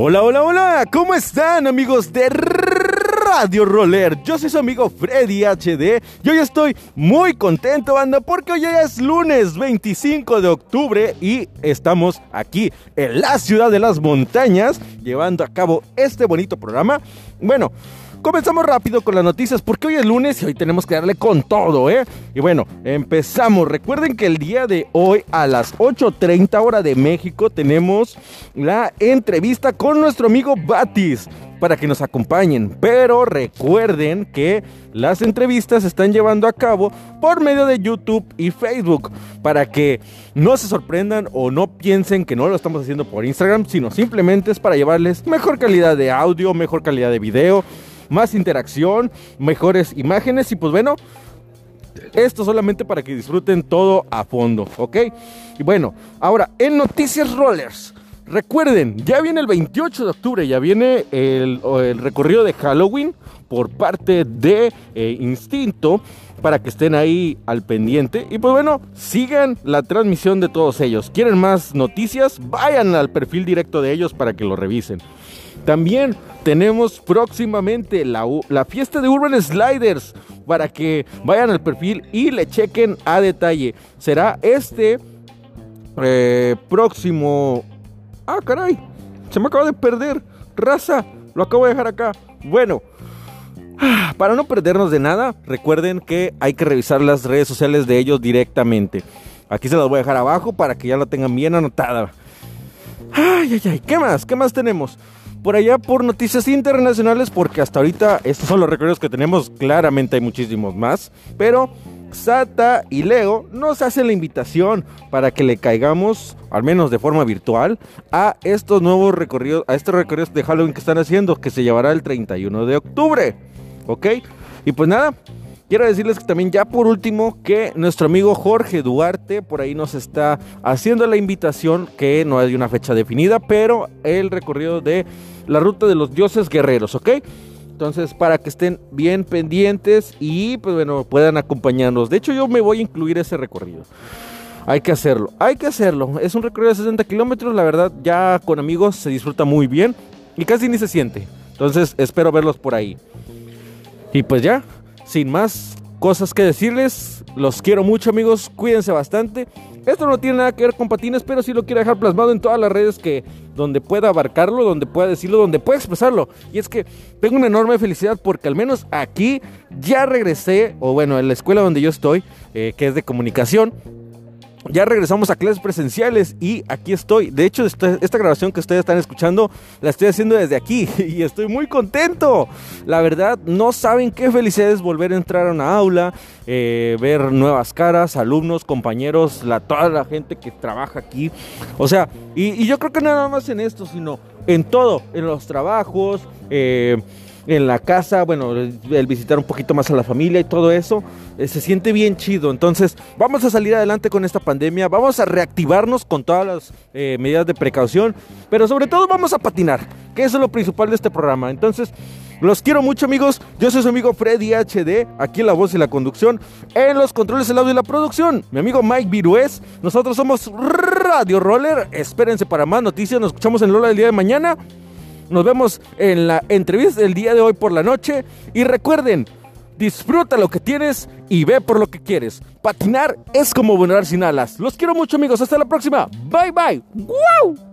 Hola, hola, hola, ¿cómo están amigos de Radio Roller? Yo soy su amigo Freddy HD y hoy estoy muy contento, banda, porque hoy es lunes 25 de octubre y estamos aquí en la ciudad de las montañas llevando a cabo este bonito programa. Bueno, Comenzamos rápido con las noticias porque hoy es lunes y hoy tenemos que darle con todo, ¿eh? Y bueno, empezamos. Recuerden que el día de hoy a las 8.30 hora de México tenemos la entrevista con nuestro amigo Batis para que nos acompañen. Pero recuerden que las entrevistas se están llevando a cabo por medio de YouTube y Facebook para que no se sorprendan o no piensen que no lo estamos haciendo por Instagram, sino simplemente es para llevarles mejor calidad de audio, mejor calidad de video más interacción, mejores imágenes y pues bueno, esto solamente para que disfruten todo a fondo, ¿ok? Y bueno, ahora en Noticias Rollers. Recuerden, ya viene el 28 de octubre, ya viene el, recorrido de Halloween por parte de eh, Instinto para que estén ahí al pendiente. Y pues bueno, sigan la transmisión de todos ellos. ¿Quieren más noticias? Vayan al perfil directo de ellos para que lo revisen. También tenemos próximamente la, fiesta de Urban Sliders para que vayan al perfil y le chequen a detalle. Será este eh, próximo... Ah, caray. Se me acaba de perder. Raza. Lo acabo de dejar acá. Bueno. Para no perdernos de nada, recuerden que hay que revisar las redes sociales de ellos directamente. Aquí se las voy a dejar abajo para que ya la tengan bien anotada. Ay, ay, ay. ¿Qué más? ¿Qué más tenemos? Por allá por noticias internacionales, porque hasta ahorita estos son los recorridos que tenemos, claramente hay muchísimos más, pero Sata y Leo nos hacen la invitación para que le caigamos, al menos de forma virtual, a estos nuevos recorridos, a estos recorridos de Halloween que están haciendo, que se llevará el 31 de octubre, ¿ok? Y pues nada, Quiero decirles que también ya por último que nuestro amigo Jorge Duarte por ahí nos está haciendo la invitación que no hay una fecha definida, pero el recorrido de la ruta de los dioses guerreros, ¿ok? Entonces, para que estén bien pendientes y pues bueno, puedan acompañarnos. De hecho, yo me voy a incluir ese recorrido. Hay que hacerlo, hay que hacerlo. Es un recorrido de 60 kilómetros, la verdad, ya con amigos se disfruta muy bien y casi ni se siente. Entonces, espero verlos por ahí. Y pues ya, sin más cosas que decirles, los quiero mucho amigos, cuídense bastante. Esto no tiene nada que ver con patines, pero sí lo quiero dejar plasmado en todas las redes que donde pueda abarcarlo, donde pueda decirlo, donde pueda expresarlo. Y es que tengo una enorme felicidad porque al menos aquí ya regresé, o bueno, en la escuela donde yo estoy, eh, que es de comunicación, ya regresamos a clases presenciales y aquí estoy. De hecho, esta, grabación que ustedes están escuchando la estoy haciendo desde aquí y estoy muy contento. La verdad, no saben qué felicidad es volver a entrar a una aula, eh, ver nuevas caras, alumnos, compañeros, la, toda la gente que trabaja aquí. O sea, y, yo creo que nada más en esto, sino en todo, en los trabajos. Eh, en la casa, bueno, el visitar un poquito más a la familia y todo eso, eh, se siente bien chido. Entonces, vamos a salir adelante con esta pandemia, vamos a reactivarnos con todas las eh, medidas de precaución, pero sobre todo vamos a patinar, que eso es lo principal de este programa. Entonces, los quiero mucho amigos, yo soy su amigo Freddy HD, aquí en la voz y la conducción, en los controles, el audio y la producción, mi amigo Mike Virués, nosotros somos Radio Roller, espérense para más noticias, nos escuchamos en Lola el día de mañana. Nos vemos en la entrevista del día de hoy por la noche. Y recuerden, disfruta lo que tienes y ve por lo que quieres. Patinar es como volar sin alas. Los quiero mucho amigos. Hasta la próxima. Bye bye. ¡Wow!